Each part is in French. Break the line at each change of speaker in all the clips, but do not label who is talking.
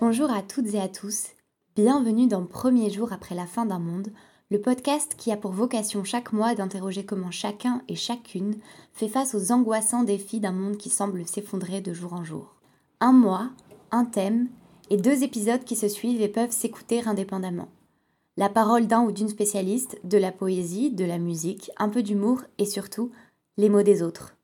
Bonjour à toutes et à tous, bienvenue dans Premier jour après la fin d'un monde, le podcast qui a pour vocation chaque mois d'interroger comment chacun et chacune fait face aux angoissants défis d'un monde qui semble s'effondrer de jour en jour. Un mois, un thème et deux épisodes qui se suivent et peuvent s'écouter indépendamment. La parole d'un ou d'une spécialiste, de la poésie, de la musique, un peu d'humour et surtout les mots des autres.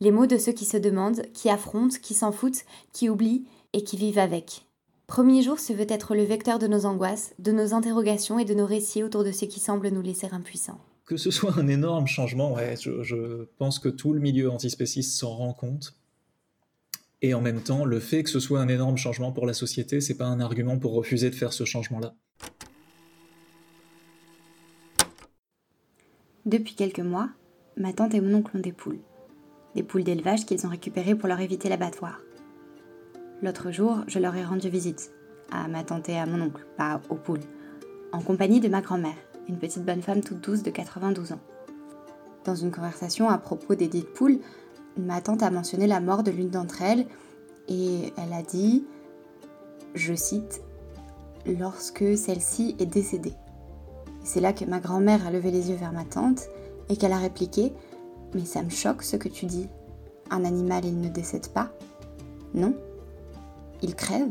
Les mots de ceux qui se demandent, qui affrontent, qui s'en foutent, qui oublient et qui vivent avec. Premier jour se veut être le vecteur de nos angoisses, de nos interrogations et de nos récits autour de ce qui semble nous laisser impuissants.
Que ce soit un énorme changement, ouais, je, pense que tout le milieu antispéciste s'en rend compte. Et en même temps, le fait que ce soit un énorme changement pour la société, c'est pas un argument pour refuser de faire ce changement-là.
Depuis quelques mois, ma tante et mon oncle ont des poules. Des poules d'élevage qu'ils ont récupérées pour leur éviter l'abattoir. L'autre jour, je leur ai rendu visite, à ma tante et à mon oncle, pas aux poules, en compagnie de ma grand-mère, une petite bonne femme toute douce de 92 ans. Dans une conversation à propos des dites poules, ma tante a mentionné la mort de l'une d'entre elles et elle a dit, je cite, lorsque celle-ci est décédée. C'est là que ma grand-mère a levé les yeux vers ma tante et qu'elle a répliqué Mais ça me choque ce que tu dis. Un animal, il ne décède pas Non ils crèvent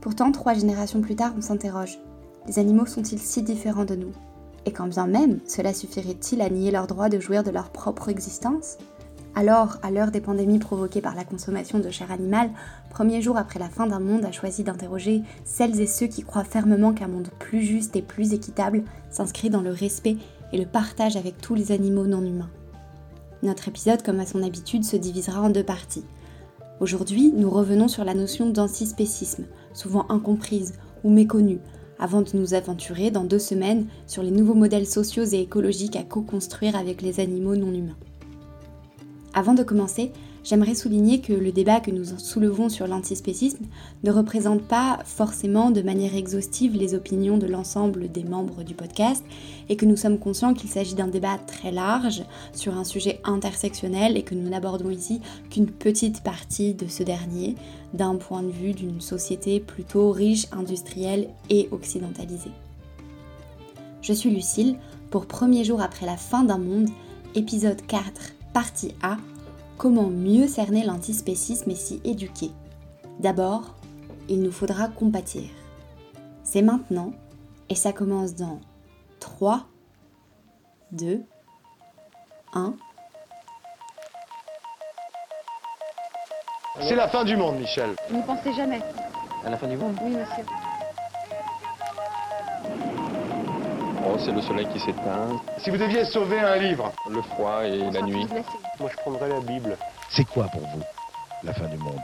Pourtant, trois générations plus tard, on s'interroge. Les animaux sont-ils si différents de nous? Et quand bien même, cela suffirait-il à nier leur droit de jouir de leur propre existence? Alors, à l'heure des pandémies provoquées par la consommation de chair animale, premier jour après la fin d'un monde a choisi d'interroger celles et ceux qui croient fermement qu'un monde plus juste et plus équitable s'inscrit dans le respect et le partage avec tous les animaux non humains. Notre épisode, comme à son habitude, se divisera en deux parties. Aujourd'hui, nous revenons sur la notion d'antispécisme, souvent incomprise ou méconnue, avant de nous aventurer dans deux semaines sur les nouveaux modèles sociaux et écologiques à co-construire avec les animaux non humains. Avant de commencer, j'aimerais souligner que le débat que nous soulevons sur l'antispécisme ne représente pas forcément de manière exhaustive les opinions de l'ensemble des membres du podcast et que nous sommes conscients qu'il s'agit d'un débat très large sur un sujet intersectionnel et que nous n'abordons ici qu'une petite partie de ce dernier d'un point de vue d'une société plutôt riche, industrielle et occidentalisée. Je suis Lucille pour Premier jour après la fin d'un monde, épisode 4, partie A Comment mieux cerner l'antispécisme et s'y éduquer D'abord, il nous faudra compatir. C'est maintenant et ça commence dans 3, 2, 1.
C'est la fin du monde, Michel.
N'y pensez jamais.
À la fin du monde?
Oui, monsieur.
C'est le soleil qui s'éteint.
Si vous deviez sauver un livre
Le froid et la nuit.
moi, je prendrais la Bible.
C'est quoi pour vous la fin du monde?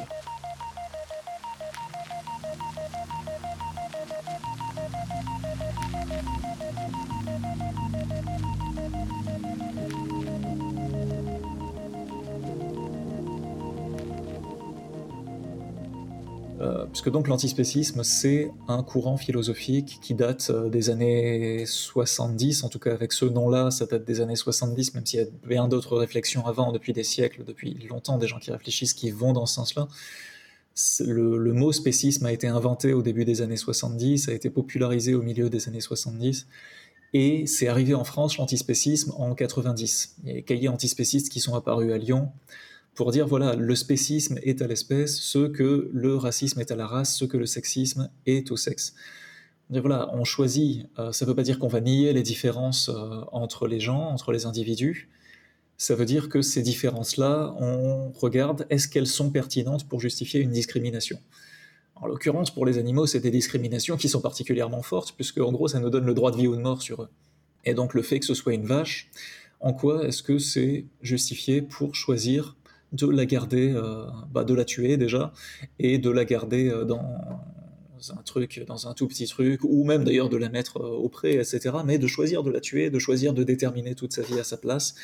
Puisque donc l'antispécisme, c'est un courant philosophique qui date euh, des années 70, en tout cas avec ce nom-là, ça date des années 70, même s'il y a bien d'autres réflexions avant, depuis des siècles, depuis longtemps, des gens qui réfléchissent, qui vont dans ce sens-là. Le, le, mot spécisme a été inventé au début des années 70, a été popularisé au milieu des années 70, et c'est arrivé en France, l'antispécisme, en 90. Il y a des cahiers antispécistes qui sont apparus à Lyon, pour dire voilà, le spécisme est à l'espèce, ce que le racisme est à la race, ce que le sexisme est au sexe. voilà, on choisit, euh, ça ne veut pas dire qu'on va nier les différences euh, entre les gens, entre les individus, ça veut dire que ces différences-là, on regarde, est-ce qu'elles sont pertinentes pour justifier une discrimination? En l'occurrence, pour les animaux, c'est des discriminations qui sont particulièrement fortes, puisque en gros, ça nous donne le droit de vie ou de mort sur eux. Et donc le fait que ce soit une vache, en quoi est-ce que c'est justifié pour choisir de la garder, euh, bah, de la tuer déjà, et de la garder euh, dans un truc, dans un tout petit truc, ou même d'ailleurs de la mettre euh, auprès, etc. Mais de choisir de la tuer, de choisir de déterminer toute sa vie à sa place.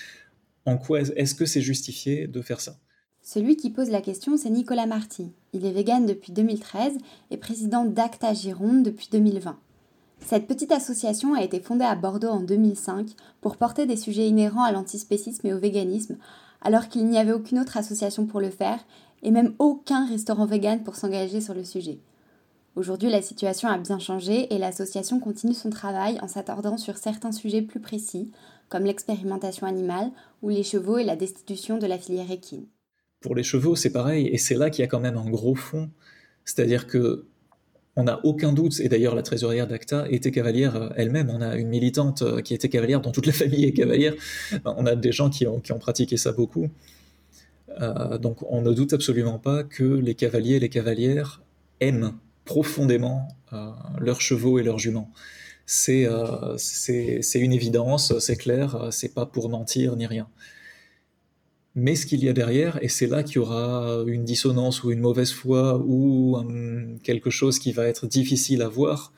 En quoi est-ce que c'est justifié de faire ça?
Celui qui pose la question, c'est Nicolas Marty. Il est vegan depuis 2013 et président d'Acta Gironde depuis 2020. Cette petite association a été fondée à Bordeaux en 2005 pour porter des sujets inhérents à l'antispécisme et au véganisme alors qu'il n'y avait aucune autre association pour le faire, et même aucun restaurant vegan pour s'engager sur le sujet. Aujourd'hui, la situation a bien changé et l'association continue son travail en s'attardant sur certains sujets plus précis, comme l'expérimentation animale ou les chevaux et la destitution de la filière équine.
Pour les chevaux, c'est pareil, et c'est là qu'il y a quand même un gros fond. C'est-à-dire que on n'a aucun doute, et d'ailleurs la trésorière d'ACTA était cavalière euh, elle-même, on a une militante euh, qui était cavalière, dont toute la famille est cavalière, on a des gens qui ont, pratiqué ça beaucoup. Euh, donc on ne doute absolument pas que les cavaliers et les cavalières aiment profondément leurs chevaux et leurs juments. C'est une évidence, c'est clair, c'est pas pour mentir ni rien. Mais ce qu'il y a derrière, et c'est là qu'il y aura une dissonance ou une mauvaise foi ou quelque chose qui va être difficile à voir,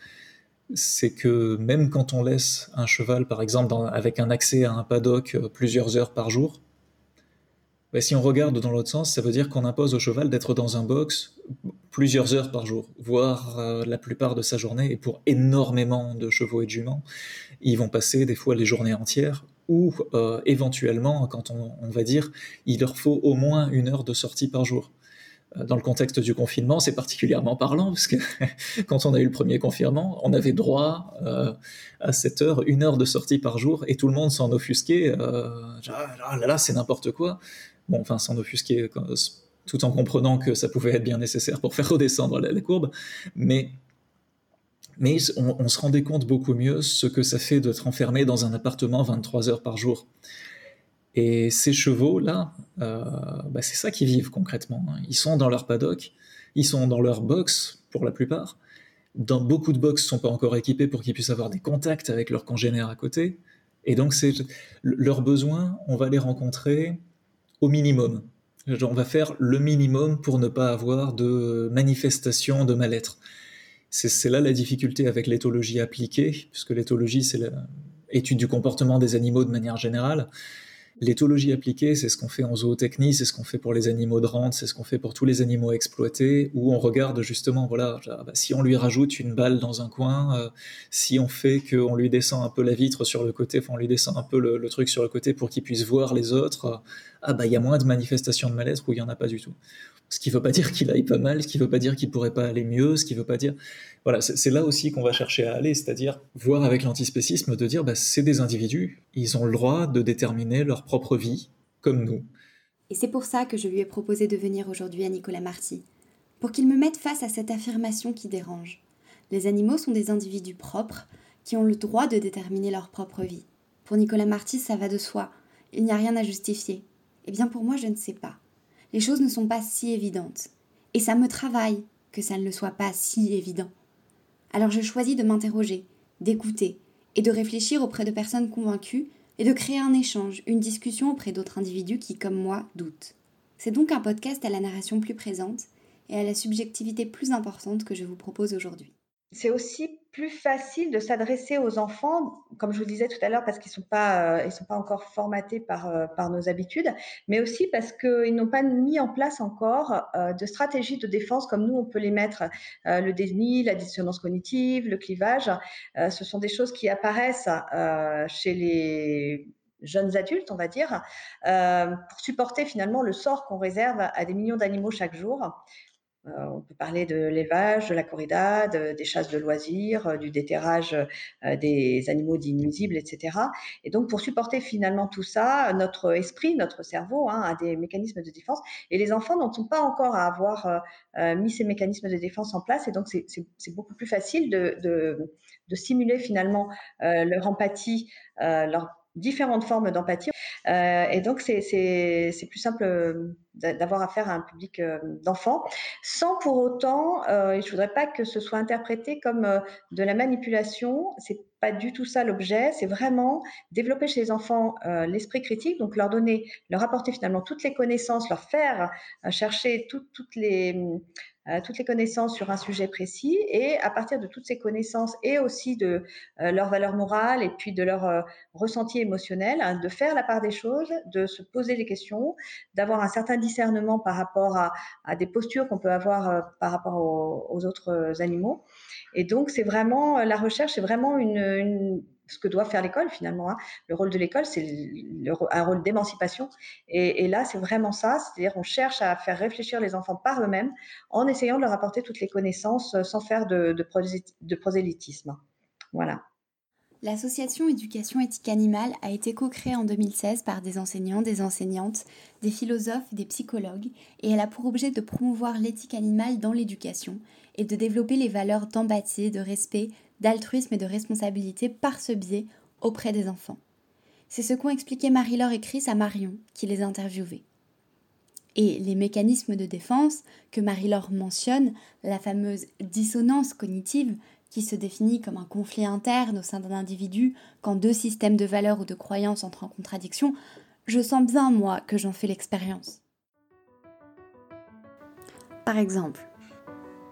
c'est que même quand on laisse un cheval, par exemple, avec un accès à un paddock euh, plusieurs heures par jour, bah, si on regarde dans l'autre sens, ça veut dire qu'on impose au cheval d'être dans un box plusieurs heures par jour, voire euh, la plupart de sa journée, et pour énormément de chevaux et de juments, ils vont passer des fois les journées entières ou euh, éventuellement, quand on, va dire, il leur faut au moins une heure de sortie par jour. Euh, dans le contexte du confinement, c'est particulièrement parlant, parce que quand on a eu le premier confinement, on avait droit euh, à cette heure, une heure de sortie par jour, et tout le monde s'en offusquait. ah là là, c'est n'importe quoi. Bon, enfin, s'en offusquait tout en comprenant que ça pouvait être bien nécessaire pour faire redescendre la courbe, mais mais on, se rendait compte beaucoup mieux ce que ça fait d'être enfermé dans un appartement 23 heures par jour. Et ces chevaux-là, euh, bah, c'est ça qu'ils vivent concrètement. Hein. Ils sont dans leur paddock, ils sont dans leur box pour la plupart. Dans beaucoup de box ne sont pas encore équipés pour qu'ils puissent avoir des contacts avec leurs congénères à côté. Et donc, c'est leurs besoins, on va les rencontrer au minimum. on va faire le minimum pour ne pas avoir de manifestation de mal-être. C'est là la difficulté avec l'éthologie appliquée, puisque l'éthologie, c'est l'étude du comportement des animaux de manière générale. L'éthologie appliquée, c'est ce qu'on fait en zootechnie, c'est ce qu'on fait pour les animaux de rente, c'est ce qu'on fait pour tous les animaux exploités, où on regarde justement, voilà, bah, si on lui rajoute une balle dans un coin, euh, si on fait qu'on lui descend un peu la vitre sur le côté, enfin on lui descend un peu le, truc sur le côté pour qu'il puisse voir les autres, euh, ah bah il y a moins de manifestations de mal-être ou il n'y en a pas du tout. Ce qui ne veut pas dire qu'il aille pas mal, ce qui ne veut pas dire qu'il pourrait pas aller mieux, ce qui ne veut pas dire. Voilà, c'est là aussi qu'on va chercher à aller, c'est-à-dire voir avec l'antispécisme de dire bah, c'est des individus, ils ont le droit de déterminer leur propre vie, comme nous.
Et c'est pour ça que je lui ai proposé de venir aujourd'hui à Nicolas Marty, pour qu'il me mette face à cette affirmation qui dérange. Les animaux sont des individus propres qui ont le droit de déterminer leur propre vie. Pour Nicolas Marty, ça va de soi, il n'y a rien à justifier. Eh bien pour moi, je ne sais pas les choses ne sont pas si évidentes. Et ça me travaille que ça ne le soit pas si évident. Alors je choisis de m'interroger, d'écouter et de réfléchir auprès de personnes convaincues et de créer un échange, une discussion auprès d'autres individus qui, comme moi, doutent. C'est donc un podcast à la narration plus présente et à la subjectivité plus importante que je vous propose aujourd'hui.
C'est aussi plus facile de s'adresser aux enfants, comme je vous disais tout à l'heure, parce qu'ils ne sont, pas, euh, sont pas encore formatés par, euh, par nos habitudes, mais aussi parce qu'ils n'ont pas mis en place encore euh, de stratégies de défense comme nous, on peut les mettre. le déni, la dissonance cognitive, le clivage, ce sont des choses qui apparaissent chez les jeunes adultes, on va dire, pour supporter finalement le sort qu'on réserve à des millions d'animaux chaque jour. Euh, on peut parler de l'élevage, de la corrida, des chasses de loisirs, euh, du déterrage euh, des animaux dits nuisibles, etc. Et donc, pour supporter finalement tout ça, notre esprit, notre cerveau hein, a des mécanismes de défense. Et les enfants n'en sont pas encore à avoir mis ces mécanismes de défense en place. Et donc, c'est beaucoup plus facile de, de, simuler finalement leur empathie, leurs différentes formes d'empathie. Et donc, c'est plus simple d'avoir affaire à un public euh, d'enfants, sans pour autant, euh, je voudrais pas que ce soit interprété comme euh, de la manipulation. C'est pas du tout ça l'objet. C'est vraiment développer chez les enfants euh, l'esprit critique, donc leur donner, leur apporter finalement toutes les connaissances, leur faire chercher toutes les toutes les connaissances sur un sujet précis et à partir de toutes ces connaissances et aussi de leur valeur morale et puis de leur ressenti émotionnel, hein, de faire la part des choses, de se poser des questions, d'avoir un certain discernement par rapport à, des postures qu'on peut avoir euh, par rapport aux, autres animaux. Et donc, c'est vraiment, la recherche, c'est vraiment une, ce que doit faire l'école finalement. Hein. Le rôle de l'école, c'est un rôle d'émancipation. Et, là, c'est vraiment ça. C'est-à-dire on cherche à faire réfléchir les enfants par eux-mêmes en essayant de leur apporter toutes les connaissances sans faire de, de prosélytisme. Voilà.
L'association Éducation éthique animale a été co-créée en 2016 par des enseignants, des enseignantes, des philosophes, des psychologues, et elle a pour objet de promouvoir l'éthique animale dans l'éducation et de développer les valeurs d'empathie, de respect, d'altruisme et de responsabilité par ce biais auprès des enfants. C'est ce qu'ont expliqué Marie-Laure et Chris à Marion, qui les a interviewés. Et les mécanismes de défense que Marie-Laure mentionne, la fameuse dissonance cognitive, qui se définit comme un conflit interne au sein d'un individu quand deux systèmes de valeurs ou de croyances entrent en contradiction, je sens bien, moi, que j'en fais l'expérience. Par exemple,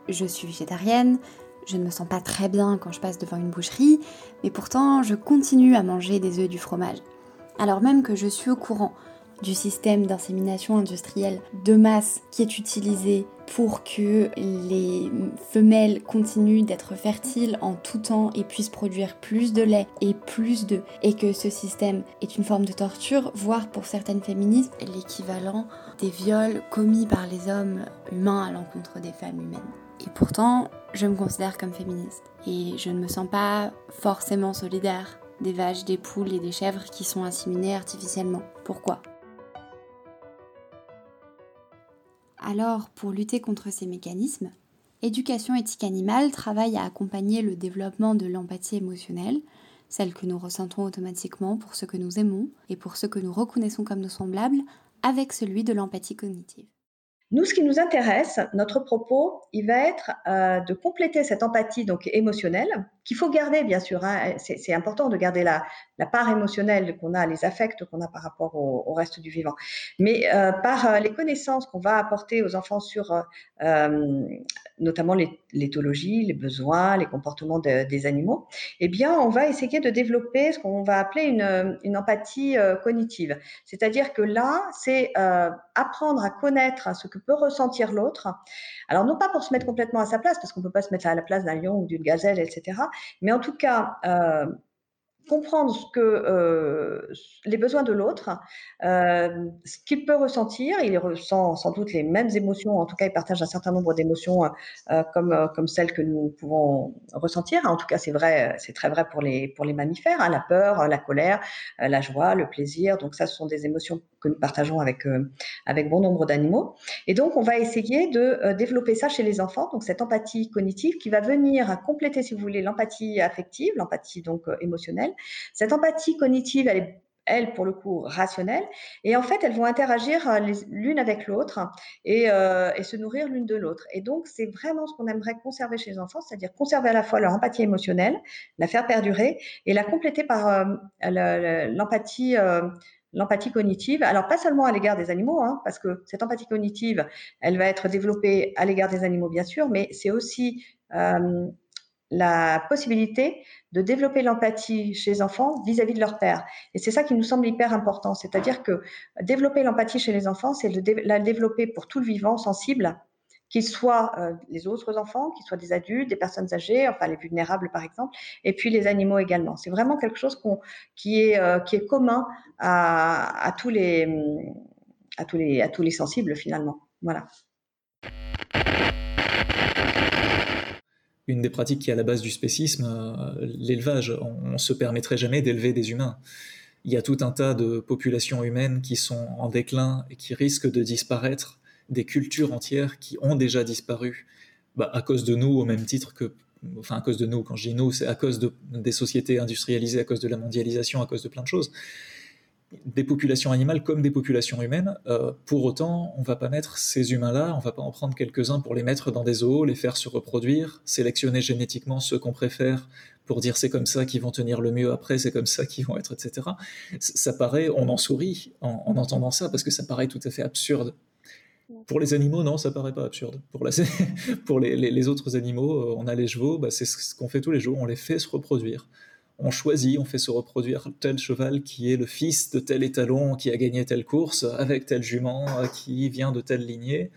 je suis végétarienne, je ne me sens pas très bien quand je passe devant une boucherie, mais pourtant je continue à manger des œufs et du fromage. Alors même que je suis au courant du système d'insémination industrielle de masse qui est utilisé pour que les femelles continuent d'être fertiles en tout temps et puissent produire plus de lait et plus d'œufs, et que ce système est une forme de torture, voire pour certaines féministes l'équivalent des viols commis par les hommes humains à l'encontre des femmes humaines. Et pourtant, je me considère comme féministe et je ne me sens pas forcément solidaire des vaches, des poules et des chèvres qui sont inséminées artificiellement. Pourquoi? Alors, pour lutter contre ces mécanismes, Éducation éthique animale travaille à accompagner le développement de l'empathie émotionnelle, celle que nous ressentons automatiquement pour ce que nous aimons et pour ce que nous reconnaissons comme nos semblables, avec celui de l'empathie cognitive.
Nous, ce qui nous intéresse, notre propos, il va être euh, de compléter cette empathie donc émotionnelle qu'il faut garder, bien sûr. Hein. C'est important de garder la, part émotionnelle qu'on a, les affects qu'on a par rapport au, reste du vivant. Mais euh, par euh, les connaissances qu'on va apporter aux enfants sur notamment l'éthologie, les besoins, les comportements des animaux, eh bien, on va essayer de développer ce qu'on va appeler une, une empathie cognitive. C'est-à-dire que là, c'est apprendre à connaître ce que peut ressentir l'autre. Alors, non pas pour se mettre complètement à sa place, parce qu'on ne peut pas se mettre à la place d'un lion ou d'une gazelle, etc. Mais en tout cas, euh, comprendre ce que, euh, les besoins de l'autre, euh, ce qu'il peut ressentir. Il ressent sans doute les mêmes émotions, en tout cas, il partage un certain nombre d'émotions euh, comme, comme celles que nous pouvons ressentir. En tout cas, c'est vrai, c'est très vrai pour les, pour les mammifères, hein, la peur, la colère, la joie, le plaisir. Donc ça, ce sont des émotions que nous partageons avec, avec bon nombre d'animaux. Et donc, on va essayer de développer ça chez les enfants, donc cette empathie cognitive qui va venir compléter, si vous voulez, l'empathie affective, l'empathie donc émotionnelle, cette empathie cognitive, elle est elle, pour le coup, rationnelle. Et en fait, elles vont interagir euh, l'une avec l'autre euh, et, se nourrir l'une de l'autre. Et donc, c'est vraiment ce qu'on aimerait conserver chez les enfants, c'est-à-dire conserver à la fois leur empathie émotionnelle, la faire perdurer et la compléter par euh, l'empathie. l'empathie cognitive, alors pas seulement à l'égard des animaux, hein, parce que cette empathie cognitive, elle va être développée à l'égard des animaux, bien sûr, mais c'est aussi la possibilité de développer l'empathie chez les enfants vis-à-vis de leur père. Et c'est ça qui nous semble hyper important. C'est-à-dire que développer l'empathie chez les enfants, c'est la développer pour tout le vivant sensible, qu'ils soient euh, les autres enfants, qu'ils soient des adultes, des personnes âgées, enfin les vulnérables par exemple, et puis les animaux également. C'est vraiment quelque chose qui, est, euh, qui est commun à, tous les, à, tous les, à tous les sensibles finalement. Voilà.
Une des pratiques qui est à la base du spécisme, euh, l'élevage. On ne se permettrait jamais d'élever des humains. Il y a tout un tas de populations humaines qui sont en déclin et qui risquent de disparaître, des cultures entières qui ont déjà disparu bah, à cause de nous, au même titre que enfin à cause de nous, quand je dis nous, c'est à cause de, des sociétés industrialisées, à cause de la mondialisation, à cause de plein de choses des populations animales comme des populations humaines. Euh, pour autant, on va pas mettre ces humains-là, on va pas en prendre quelques-uns pour les mettre dans des zoos, les faire se reproduire, sélectionner génétiquement ceux qu'on préfère pour dire c'est comme ça qu'ils vont tenir le mieux après, c'est comme ça qu'ils vont être, etc. Ça paraît, on en sourit en, entendant ça parce que ça paraît tout à fait absurde. Pour les animaux, non, ça paraît pas absurde. Pour, les, autres animaux, euh, on a les chevaux, bah, c'est ce qu'on fait tous les jours, on les fait se reproduire on choisit, on fait se reproduire tel cheval qui est le fils de tel étalon qui a gagné telle course avec tel jument euh, qui vient de telle lignée,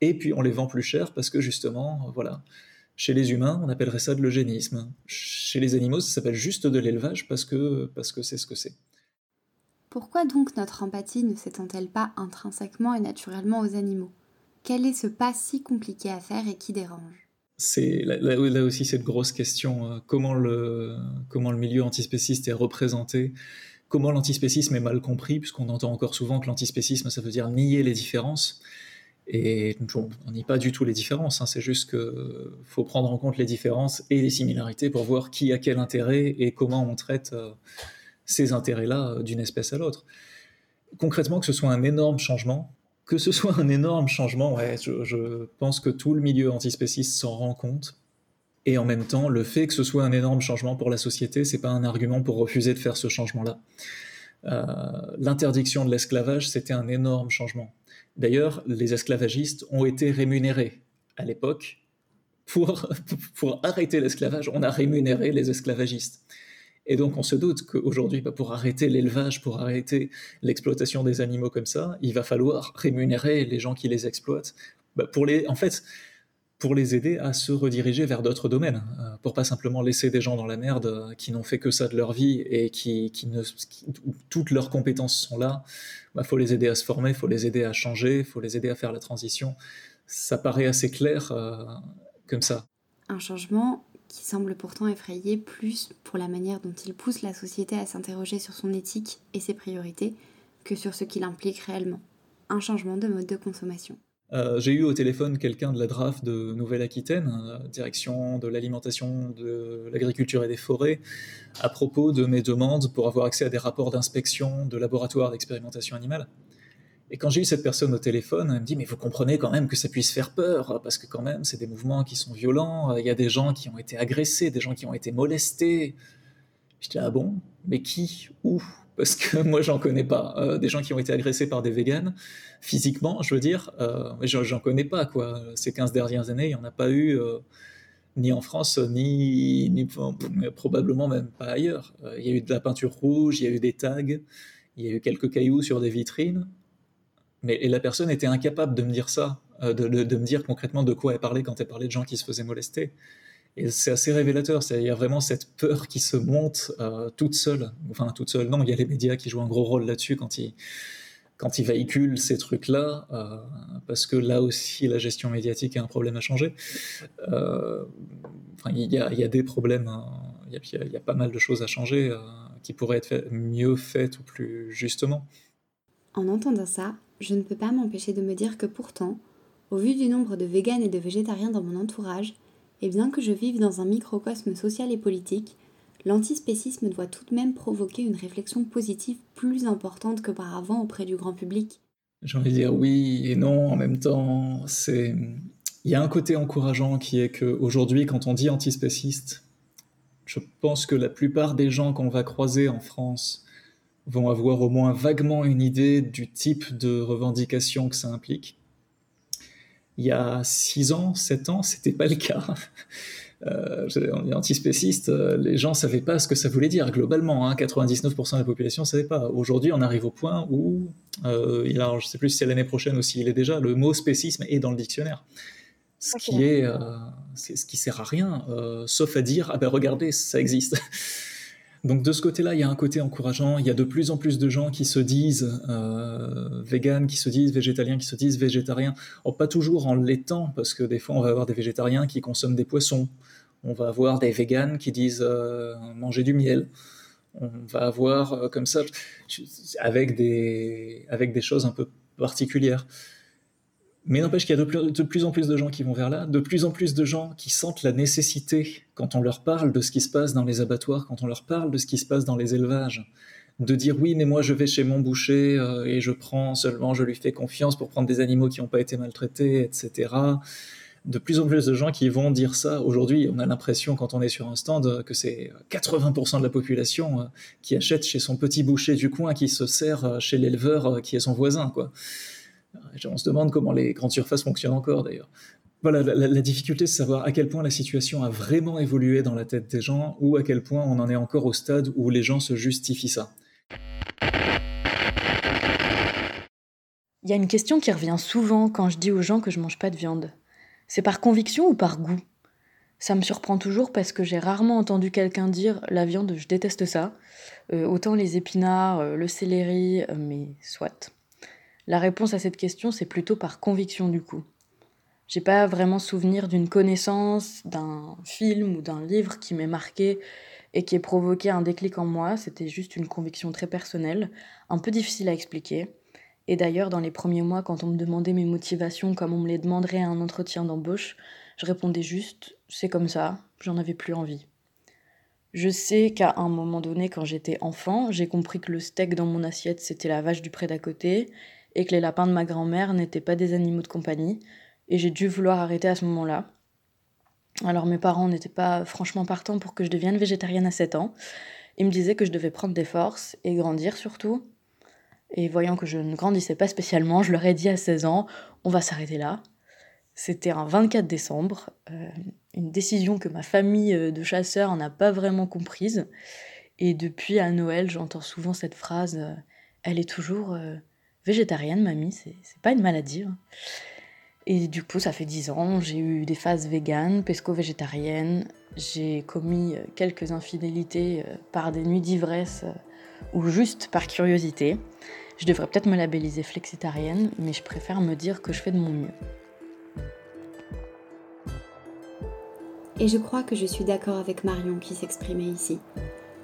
et puis on les vend plus cher parce que justement, voilà, Chez les humains, on appellerait ça de l'eugénisme. Chez les animaux, ça s'appelle juste de l'élevage parce que parce que c'est ce que c'est.
Pourquoi donc notre empathie ne s'étend-elle pas intrinsèquement et naturellement aux animaux? Quel est ce pas si compliqué à faire et qui dérange?
C'est là, aussi cette grosse question euh, comment le comment le milieu antispéciste est représenté? Comment l'antispécisme est mal compris? Puisqu'on entend encore souvent que l'antispécisme ça veut dire nier les différences et on nie pas du tout les différences, hein. c'est juste qu'il faut prendre en compte les différences et les similarités pour voir qui a quel intérêt et comment on traite euh, ces intérêts-là euh, d'une espèce à l'autre. Concrètement, que ce soit un énorme changement, que ce soit un énorme changement, ouais, je, pense que tout le milieu antispéciste s'en rend compte. Et en même temps, le fait que ce soit un énorme changement pour la société, c'est pas un argument pour refuser de faire ce changement-là. Euh, l'interdiction de l'esclavage, c'était un énorme changement. D'ailleurs, les esclavagistes ont été rémunérés à l'époque. Pour, pour arrêter l'esclavage, on a rémunéré les esclavagistes. Et donc on se doute qu'aujourd'hui, bah, pour arrêter l'élevage, pour arrêter l'exploitation des animaux comme ça, il va falloir rémunérer les gens qui les exploitent, bah, pour les, en fait, pour les aider à se rediriger vers d'autres domaines, euh, pour pas simplement laisser des gens dans la merde euh, qui n'ont fait que ça de leur vie et qui, qui ne, toutes leurs compétences sont là. Il bah, faut les aider à se former, faut les aider à changer, faut les aider à faire la transition. Ça paraît assez clair euh, comme ça.
Un changement qui semble pourtant effrayer plus pour la manière dont il pousse la société à s'interroger sur son éthique et ses priorités que sur ce qu'il implique réellement. Un changement de mode de consommation.
Euh, j'ai eu au téléphone quelqu'un de la DRAF de Nouvelle-Aquitaine, euh, direction de l'alimentation, de l'agriculture et des forêts, à propos de mes demandes pour avoir accès à des rapports d'inspection de laboratoires d'expérimentation animale. Et quand j'ai eu cette personne au téléphone, elle me dit, mais vous comprenez quand même que ça puisse faire peur, parce que quand même, c'est des mouvements qui sont violents, il y a des gens qui ont été agressés, des gens qui ont été molestés. Je dis, ah bon? Mais qui? Où? Parce que moi, j'en connais pas. Euh, des gens qui ont été agressés par des véganes, physiquement, je veux dire, euh, j'en connais pas, quoi. Ces 15 dernières années, il n'y en a pas eu... Euh, ni en France, ni, ni, probablement même pas ailleurs. Euh, il y a eu de la peinture rouge, il y a eu des tags, il y a eu quelques cailloux sur des vitrines, mais et la personne était incapable de me dire ça, euh, de, me dire concrètement de quoi elle parlait quand elle parlait de gens qui se faisaient molester. Et c'est assez révélateur, il y a vraiment cette peur qui se monte euh, toute seule. Enfin, toute seule, non, il y a les médias qui jouent un gros rôle là-dessus quand ils, véhiculent ces trucs-là, euh, parce que là aussi, la gestion médiatique est un problème à changer. il y, a, a, des problèmes, hein. a, il, y a, pas mal de choses à changer qui pourraient être mieux faites ou plus justement.
En entendant ça, je ne peux pas m'empêcher de me dire que pourtant, au vu du nombre de véganes et de végétariens dans mon entourage, et bien que je vive dans un microcosme social et politique, l'antispécisme doit tout de même provoquer une réflexion positive plus importante qu'auparavant auprès du grand public.
J'ai envie de dire oui et non en même temps. C'est il y a un côté encourageant qui est que aujourd'hui, quand on dit antispéciste, je pense que la plupart des gens qu'on va croiser en France vont avoir au moins vaguement une idée du type de revendication que ça implique. Il y a 6 ans, 7 ans, c'était pas le cas. Euh, on est antispéciste, euh, les gens savaient pas ce que ça voulait dire globalement. Hein, 99% de la population savait pas. Aujourd'hui, on arrive au point où, euh, il a, je sais plus si c'est l'année prochaine ou s'il est déjà, le mot spécisme est dans le dictionnaire. Ce qui est, euh, ce qui sert à rien, euh, sauf à dire ah ben regardez, ça existe. Donc de ce côté-là, il y a un côté encourageant. Il y a de plus en plus de gens qui se disent euh, véganes, qui se disent végétaliens, qui se disent végétariens. Pas toujours en l'étant, parce que des fois, on va avoir des végétariens qui consomment des poissons. On va avoir des véganes qui disent euh, manger du miel. On va avoir euh, comme ça, avec des, avec des choses un peu particulières. Mais n'empêche qu'il y a de plus, en plus de gens qui vont vers là, de plus en plus de gens qui sentent la nécessité, quand on leur parle de ce qui se passe dans les abattoirs, quand on leur parle de ce qui se passe dans les élevages, de dire oui, mais moi je vais chez mon boucher euh, et je prends seulement, je lui fais confiance pour prendre des animaux qui n'ont pas été maltraités, etc. De plus en plus de gens qui vont dire ça. Aujourd'hui, on a l'impression, quand on est sur un stand, que c'est 80% de la population euh, qui achète chez son petit boucher du coin, qui se sert euh, chez l'éleveur qui est son voisin, quoi. On se demande comment les grandes surfaces fonctionnent encore d'ailleurs. Voilà, la, difficulté, c'est de savoir à quel point la situation a vraiment évolué dans la tête des gens ou à quel point on en est encore au stade où les gens se justifient ça.
Il y a une question qui revient souvent quand je dis aux gens que je mange pas de viande. C'est par conviction ou par goût? Ça me surprend toujours parce que j'ai rarement entendu quelqu'un dire la viande, je déteste ça. Euh, autant les épinards, euh, le céleri, euh, mais soit. La réponse à cette question, c'est plutôt par conviction du coup. J'ai pas vraiment souvenir d'une connaissance, d'un film ou d'un livre qui m'ait marqué et qui ait provoqué un déclic en moi. C'était juste une conviction très personnelle, un peu difficile à expliquer. Et d'ailleurs, dans les premiers mois, quand on me demandait mes motivations comme on me les demanderait à un entretien d'embauche, je répondais juste c'est comme ça, j'en avais plus envie. Je sais qu'à un moment donné, quand j'étais enfant, j'ai compris que le steak dans mon assiette, c'était la vache du près d'à côté, et que les lapins de ma grand-mère n'étaient pas des animaux de compagnie, et j'ai dû vouloir arrêter à ce moment-là. Alors mes parents n'étaient pas franchement partants pour que je devienne végétarienne à 7 ans. Ils me disaient que je devais prendre des forces et grandir surtout. Et voyant que je ne grandissais pas spécialement, je leur ai dit à 16 ans, on va s'arrêter là. C'était un 24 décembre, euh, une décision que ma famille euh, de chasseurs n'a pas vraiment comprise. Et depuis à Noël, j'entends souvent cette phrase euh, Elle est toujours végétarienne, mamie, c'est pas une maladie. Hein. Et du coup, ça fait 10 ans, j'ai eu des phases véganes, pesco-végétariennes, j'ai commis quelques infidélités par des nuits d'ivresse ou juste par curiosité. Je devrais peut-être me labelliser flexitarienne, mais je préfère me dire que je fais de mon mieux.
Et je crois que je suis d'accord avec Marion qui s'exprimait ici.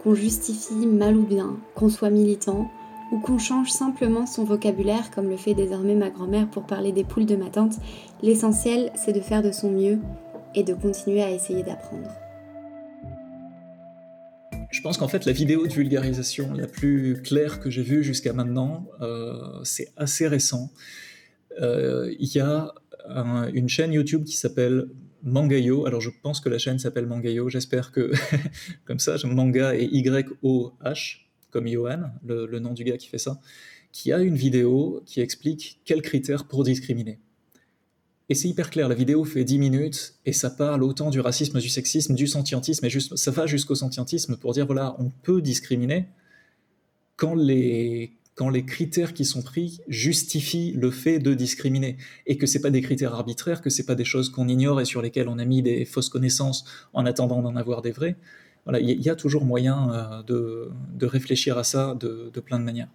Qu'on justifie mal ou bien, qu'on soit militant, ou qu'on change simplement son vocabulaire comme le fait désormais ma grand-mère pour parler des poules de ma tante, l'essentiel c'est de faire de son mieux et de continuer à essayer d'apprendre.
Je pense qu'en fait la vidéo de vulgarisation la plus claire que j'ai vue jusqu'à maintenant, euh, c'est assez récent. Euh, il y a une chaîne YouTube qui s'appelle Mangayo. Alors je pense que la chaîne s'appelle Mangayo. J'espère que comme ça, manga et Y-O-H, comme Johan, le, nom du gars qui fait ça, qui a une vidéo qui explique quels critères pour discriminer. Et c'est hyper clair, la vidéo fait 10 minutes et ça parle autant du racisme, du sexisme, du sentientisme, et juste, ça va jusqu'au sentientisme pour dire voilà, on peut discriminer quand les, quand les critères qui sont pris justifient le fait de discriminer et que c'est pas des critères arbitraires, que c'est pas des choses qu'on ignore et sur lesquelles on a mis des fausses connaissances en attendant d'en avoir des vraies. Voilà, il y, a toujours moyen euh, de, réfléchir à ça de, plein de manières.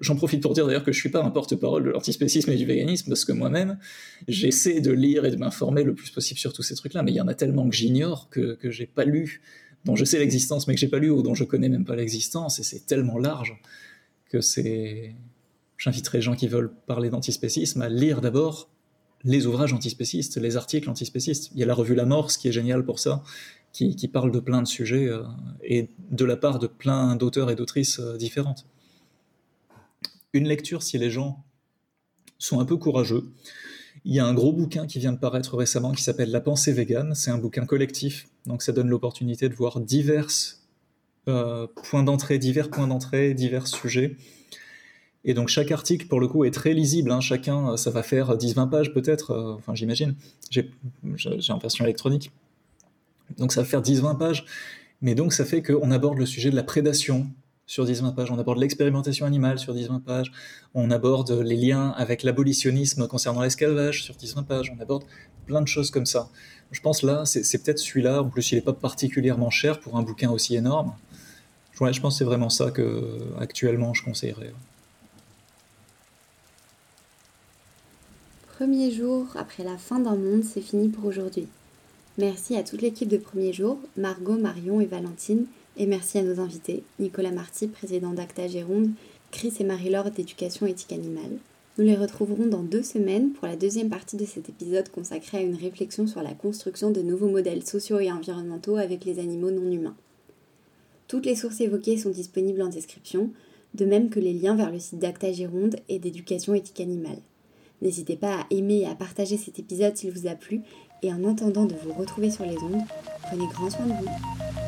J'en profite pour dire d'ailleurs que je suis pas un porte-parole de l'antispécisme et du véganisme parce que moi-même j'essaie de lire et de m'informer le plus possible sur tous ces trucs-là, mais il y en a tellement que j'ignore que, que j'ai pas lu, dont je sais l'existence mais que j'ai pas lu ou dont je connais même pas l'existence et c'est tellement large que c'est. J'inviterai les gens qui veulent parler d'antispécisme à lire d'abord les ouvrages antispécistes, les articles antispécistes. Il y a la revue La Mort, qui est génial pour ça, qui, parle de plein de sujets euh, et de la part de plein d'auteurs et d'autrices euh, différentes. Une lecture si les gens sont un peu courageux. Il y a un gros bouquin qui vient de paraître récemment qui s'appelle La pensée végane. C'est un bouquin collectif, donc ça donne l'opportunité de voir diverses euh, points d'entrée, divers points d'entrée, divers sujets. Et donc chaque article, pour le coup, est très lisible. Hein. Chacun, ça va faire 10-20 pages peut-être, enfin j'imagine. J'ai en version électronique. Donc ça va faire 10-20 pages. Mais donc ça fait qu'on aborde le sujet de la prédation sur 10-20 pages, on aborde l'expérimentation animale sur 10-20 pages, on aborde les liens avec l'abolitionnisme concernant l'esclavage sur 10-20 pages, on aborde plein de choses comme ça. Je pense là, c'est peut-être celui-là, en plus il n'est pas particulièrement cher pour un bouquin aussi énorme, je pense que c'est vraiment ça que actuellement je conseillerais.
Premier jour après la fin d'un monde, c'est fini pour aujourd'hui. Merci à toute l'équipe de Premier Jour, Margot, Marion et Valentine, et merci à nos invités, Nicolas Marty, président d'Acta Gironde, Chris et Marie-Laure d'Éducation éthique animale. Nous les retrouverons dans deux semaines pour la deuxième partie de cet épisode consacré à une réflexion sur la construction de nouveaux modèles sociaux et environnementaux avec les animaux non humains. Toutes les sources évoquées sont disponibles en description, de même que les liens vers le site d'Acta Gironde et d'éducation éthique animale. N'hésitez pas à aimer et à partager cet épisode s'il vous a plu, et en attendant de vous retrouver sur les ondes, prenez grand soin de vous.